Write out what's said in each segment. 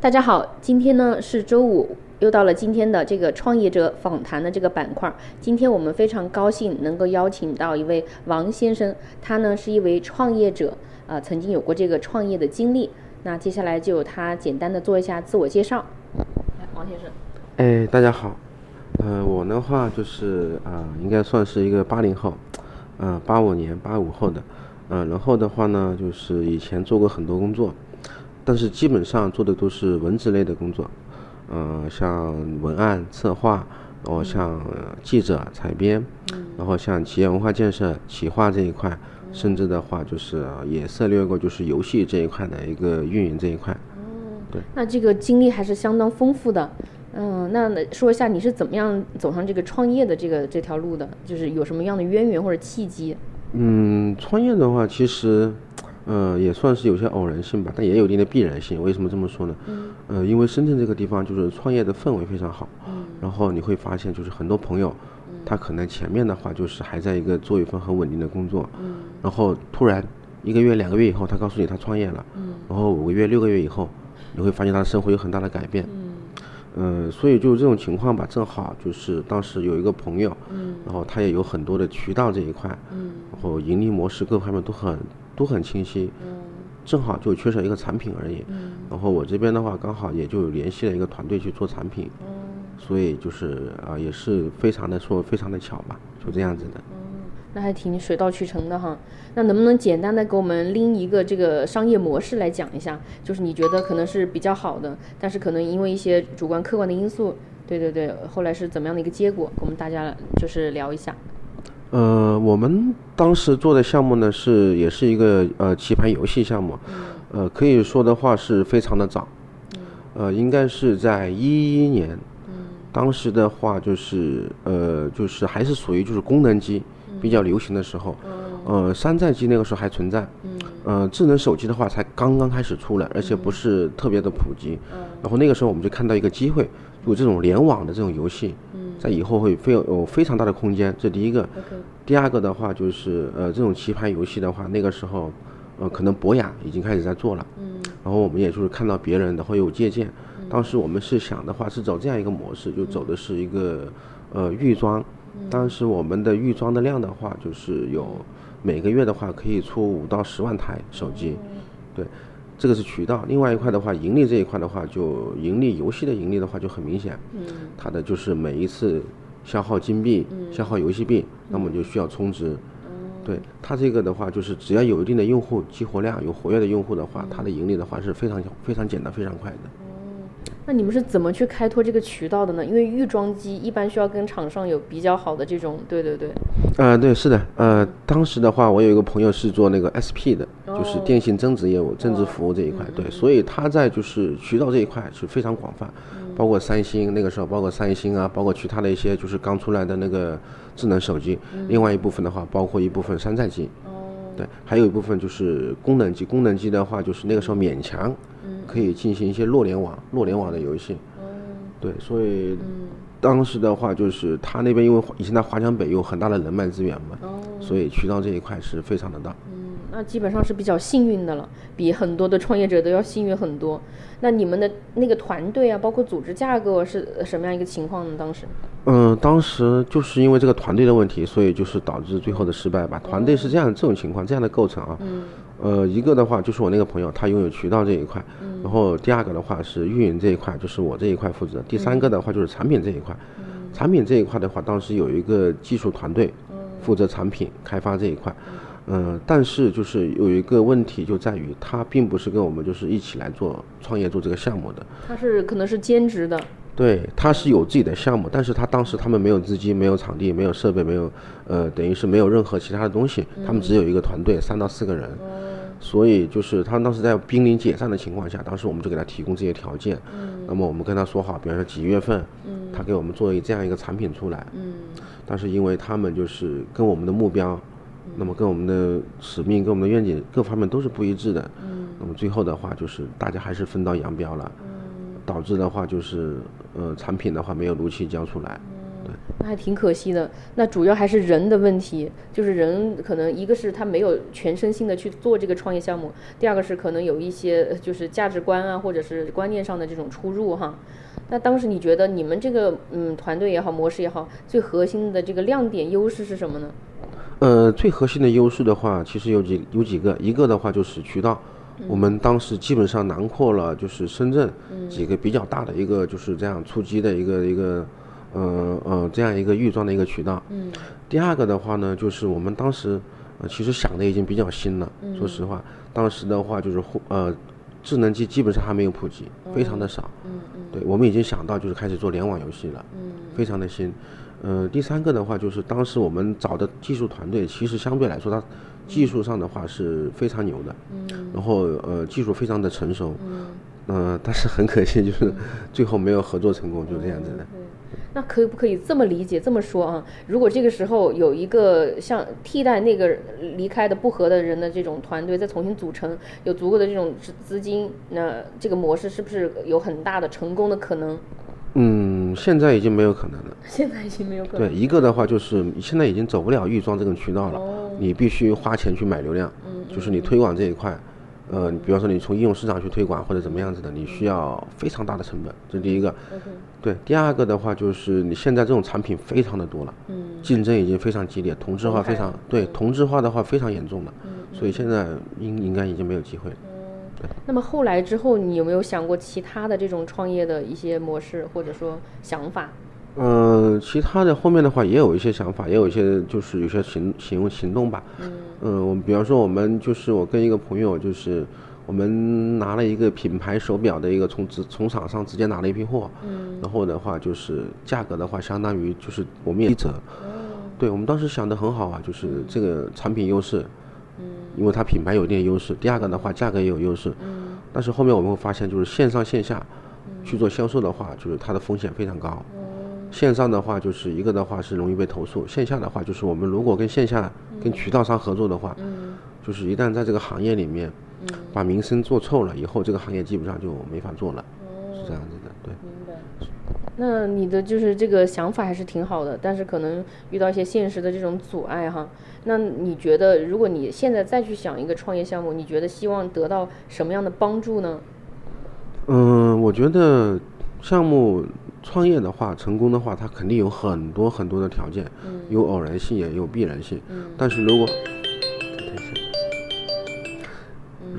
大家好，今天呢是周五，又到了今天的这个创业者访谈的这个板块。今天我们非常高兴能够邀请到一位王先生，他呢是一位创业者，啊，曾经有过这个创业的经历。那接下来就由他简单的做一下自我介绍。来，王先生。哎，大家好，呃，我的话就是啊、应该算是一个八零后，呃，八五年八五后的，呃，然后的话呢，就是以前做过很多工作，但是基本上做的都是文职类的工作，呃，像文案策划，然后像呃记者采编，然后像企业文化建设、企划这一块，甚至的话就是呃也涉猎过就是游戏这一块的一个运营这一块。对那这个经历还是相当丰富的。嗯，那说一下你是怎么样走上这个创业的这个这条路的？就是有什么样的渊源或者契机？嗯，创业的话，其实，呃，也算是有些偶然性吧，但也有一定的必然性。为什么这么说呢？呃，因为深圳这个地方就是创业的氛围非常好，嗯然后你会发现，就是很多朋友，他可能前面的话就是还在一个做一份很稳定的工作，嗯然后突然一个月、两个月以后，他告诉你他创业了，嗯然后五个月、六个月以后，你会发现他的生活有很大的改变。嗯，所以就这种情况吧，正好就是当时有一个朋友，然后他也有很多的渠道这一块，然后盈利模式各方面都很都很清晰，正好就缺少一个产品而已。然后我这边的话，刚好也就联系了一个团队去做产品，所以就是啊、也是非常的说非常的巧吧，就这样子的。那还挺水到渠成的哈。那能不能简单的给我们拎一个这个商业模式来讲一下？就是你觉得可能是比较好的，但是可能因为一些主观客观的因素，对对对，后来是怎么样的一个结果？跟我们大家就是聊一下。呃，我们当时做的项目呢是也是一个呃棋盘游戏项目，呃，可以说的话是非常的早，呃，应该是在一一年，当时的话就是呃就是还是属于就是功能机比较流行的时候，呃，山寨机那个时候还存在，呃，智能手机的话才刚刚开始出来，而且不是特别的普及，然后那个时候我们就看到一个机会，有这种联网的这种游戏，在以后会非有有非常大的空间，这第一个。第二个的话就是呃这种棋牌游戏的话，那个时候呃可能博雅已经开始在做了，然后我们也就是看到别人，然后有借鉴。当时我们是想的话是走这样一个模式，就走的是一个呃预装。当时我们的预装的量的话，就是有每个月的话可以出五到十万台手机，对，这个是渠道。另外一块的话，盈利这一块的话，就盈利游戏的盈利的话就很明显，它的就是每一次消耗金币、消耗游戏币，那么就需要充值。对它这个的话，就是只要有一定的用户激活量、有活跃的用户的话，它的盈利的话是非常非常简单、非常快的。那你们是怎么去开拓这个渠道的呢？因为预装机一般需要跟厂商有比较好的这种，对对对，呃，对，是的，呃，当时的话，我有一个朋友是做那个 SP 的，就是电信增值业务、增值服务这一块，对，所以他在就是渠道这一块是非常广泛，包括三星那个时候，包括三星啊，包括其他的一些就是刚出来的那个智能手机，另外一部分的话，包括一部分山寨机，对，还有一部分就是功能机，功能机的话就是那个时候勉强可以进行一些弱联网、弱联网的游戏，对，所以当时的话就是他那边因为以前在华强北有很大的人脉资源嘛，所以渠道这一块是非常的大。嗯，那基本上是比较幸运的了，比很多的创业者都要幸运很多。那你们的那个团队啊，包括组织架构是呃什么样一个情况呢？当时？嗯，当时就是因为这个团队的问题，所以就是导致最后的失败吧。团队是这样这种情况，这样的构成啊。嗯呃，一个的话就是我那个朋友，他拥有渠道这一块，然后第二个的话是运营这一块，就是我这一块负责。第三个的话就是产品这一块，产品这一块的话，当时有一个技术团队负责产品开发这一块。嗯，但是就是有一个问题就在于，他并不是跟我们就是一起来做创业做这个项目的，他是可能是兼职的，对，他是有自己的项目，但是他当时他们没有资金、没有场地、没有设备、没有，呃，等于是没有任何其他的东西，他们只有一个团队，三到四个人，所以就是他当时在濒临解散的情况下，当时我们就给他提供这些条件，那么我们跟他说好，比方说几月份，他给我们做一这样一个产品出来，但是因为他们就是跟我们的目标，那么跟我们的使命、跟我们的愿景各方面都是不一致的，那么最后的话就是大家还是分道扬镳了，导致的话就是呃产品的话没有如期交出来，对，那还挺可惜的。那主要还是人的问题，就是人可能一个是他没有全身心的去做这个创业项目，第二个是可能有一些就是价值观啊或者是观念上的这种出入哈。那当时你觉得你们这个嗯团队也好，模式也好，最核心的这个亮点优势是什么呢？呃，最核心的优势的话，其实有几有几个，一个的话就是渠道，我们当时基本上囊括了就是深圳几个比较大的一个就是这样出击的一个一个，呃呃这样一个预装的一个渠道。嗯。第二个的话呢，就是我们当时呃其实想的已经比较新了，说实话，当时的话就是呃智能机基本上还没有普及，非常的少。嗯嗯。对，我们已经想到就是开始做联网游戏了。嗯。非常的新。呃，第三个的话就是当时我们找的技术团队，其实相对来说，它技术上的话是非常牛的，嗯，然后呃技术非常的成熟，嗯，呃，但是很可惜就是最后没有合作成功，就这样子的。那可不可以这么理解这么说啊？如果这个时候有一个像替代那个离开的不合的人的这种团队再重新组成，有足够的这种资资金，那这个模式是不是有很大的成功的可能？嗯，现在已经没有可能了。现在已经没有可能。对，一个的话就是现在已经走不了预装这种渠道了，你必须花钱去买流量。嗯。就是你推广这一块，呃，比方说你从应用市场去推广或者怎么样子的，你需要非常大的成本，这第一个。对，第二个的话就是你现在这种产品非常的多了，嗯，竞争已经非常激烈，同质化非常对，同质化的话非常严重了，嗯，所以现在应应该已经没有机会了。那么后来之后，你有没有想过其他的这种创业的一些模式或者说想法？嗯，其他的后面的话也有一些想法，也有一些就是有些行行行动吧。嗯。嗯，我们比方说我们就是我跟一个朋友就是我们拿了一个品牌手表的一个从直从厂商直接拿了一批货。嗯。然后的话就是价格的话相当于就是我们也一折。哦。对，我们当时想的很好啊，就是这个产品优势。因为它品牌有一定优势，第二个的话价格也有优势，嗯，但是后面我们会发现，就是线上线下去做销售的话，就是它的风险非常高。线上的话就是一个的话是容易被投诉，线下的话就是我们如果跟线下跟渠道商合作的话，嗯，就是一旦在这个行业里面，嗯，把名声做臭了以后，这个行业基本上就没法做了，是这样子的，对。那你的就是这个想法还是挺好的，但是可能遇到一些现实的这种阻碍哈。那你觉得，如果你现在再去想一个创业项目，你觉得希望得到什么样的帮助呢？嗯，我觉得项目创业的话，成功的话，它肯定有很多很多的条件，有偶然性也有必然性。但是如果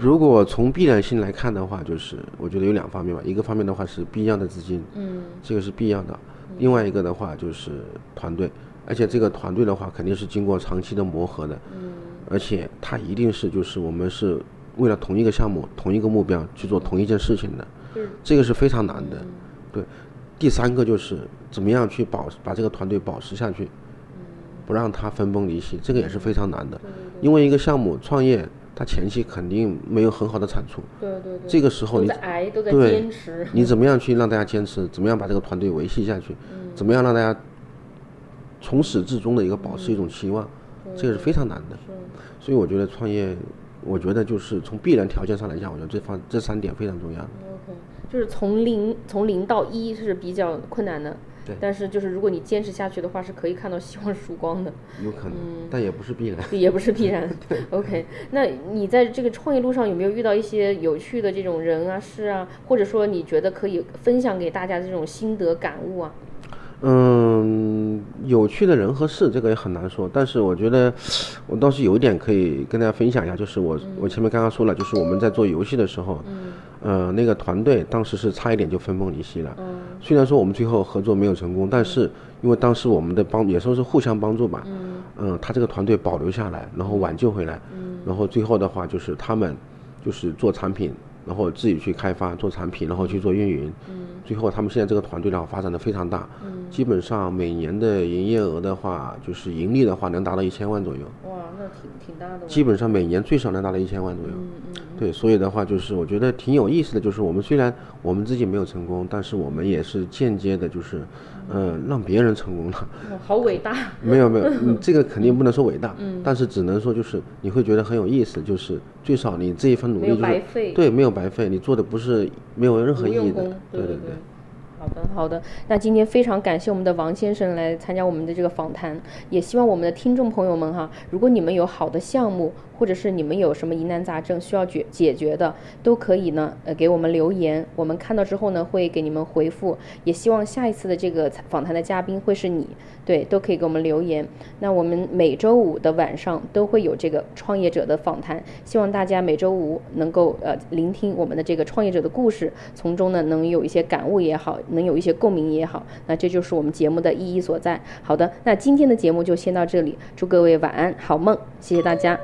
如果从必然性来看的话，就是我觉得有两方面吧。一个方面的话是必要的资金，嗯，这个是必要的；另外一个的话就是团队。而且这个团队的话，肯定是经过长期的磨合的，嗯，而且他一定是就是我们是为了同一个项目、同一个目标去做同一件事情的，嗯，这个是非常难的，对。第三个就是怎么样去保把这个团队保持下去，嗯，不让它分崩离析，这个也是非常难的，因为一个项目创业，它前期肯定没有很好的产出，对对对，这个时候你挨都在坚持，你怎么样去让大家坚持？怎么样把这个团队维系下去？嗯，怎么样让大家？从始至终的一个保持一种期望，这个是非常难的。所以我觉得创业，我觉得就是从必然条件上来讲，我觉得这方这三点非常重要。OK，就是从零从零到一是比较困难的。对。但是就是如果你坚持下去的话，是可以看到希望曙光的。有可能，但也不是必然。也不是必然。OK，那你在这个创业路上有没有遇到一些有趣的这种人啊、事啊，或者说你觉得可以分享给大家的这种心得感悟啊？嗯，有趣的人和事，这个也很难说。但是我觉得，我倒是有一点可以跟大家分享一下，就是我我前面刚刚说了，就是我们在做游戏的时候，嗯呃，那个团队当时是差一点就分崩离析了。虽然说我们最后合作没有成功，但是因为当时我们的帮也说是互相帮助吧。嗯，他这个团队保留下来，然后挽救回来。然后最后的话就是他们就是做产品。然后自己去开发做产品，然后去做运营。嗯。最后他们现在这个团队的话发展的非常大。嗯。基本上每年的营业额的话，就是盈利的话能达到一千万左右。哇，那挺挺大的。基本上每年最少能达到一千万左右。嗯嗯。对，所以的话就是我觉得挺有意思的，就是我们虽然我们自己没有成功，但是我们也是间接的，就是。嗯，让别人成功了，好伟大。没 有没有，你 这个肯定不能说伟大，嗯，但是只能说就是你会觉得很有意思，就是最少你这一份努力就是，对，没有白费，你做的不是没有任何意义的，对对对。好的，好的。那今天非常感谢我们的王先生来参加我们的这个访谈，也希望我们的听众朋友们哈，如果你们有好的项目，或者是你们有什么疑难杂症需要解解决的，都可以呢，呃，给我们留言，我们看到之后呢，会给你们回复。也希望下一次的这个访谈的嘉宾会是你，对，都可以给我们留言。那我们每周五的晚上都会有这个创业者的访谈，希望大家每周五能够呃聆听我们的这个创业者的故事，从中呢能有一些感悟也好。能有一些共鸣也好，那这就是我们节目的意义所在。好的，那今天的节目就先到这里，祝各位晚安，好梦，谢谢大家。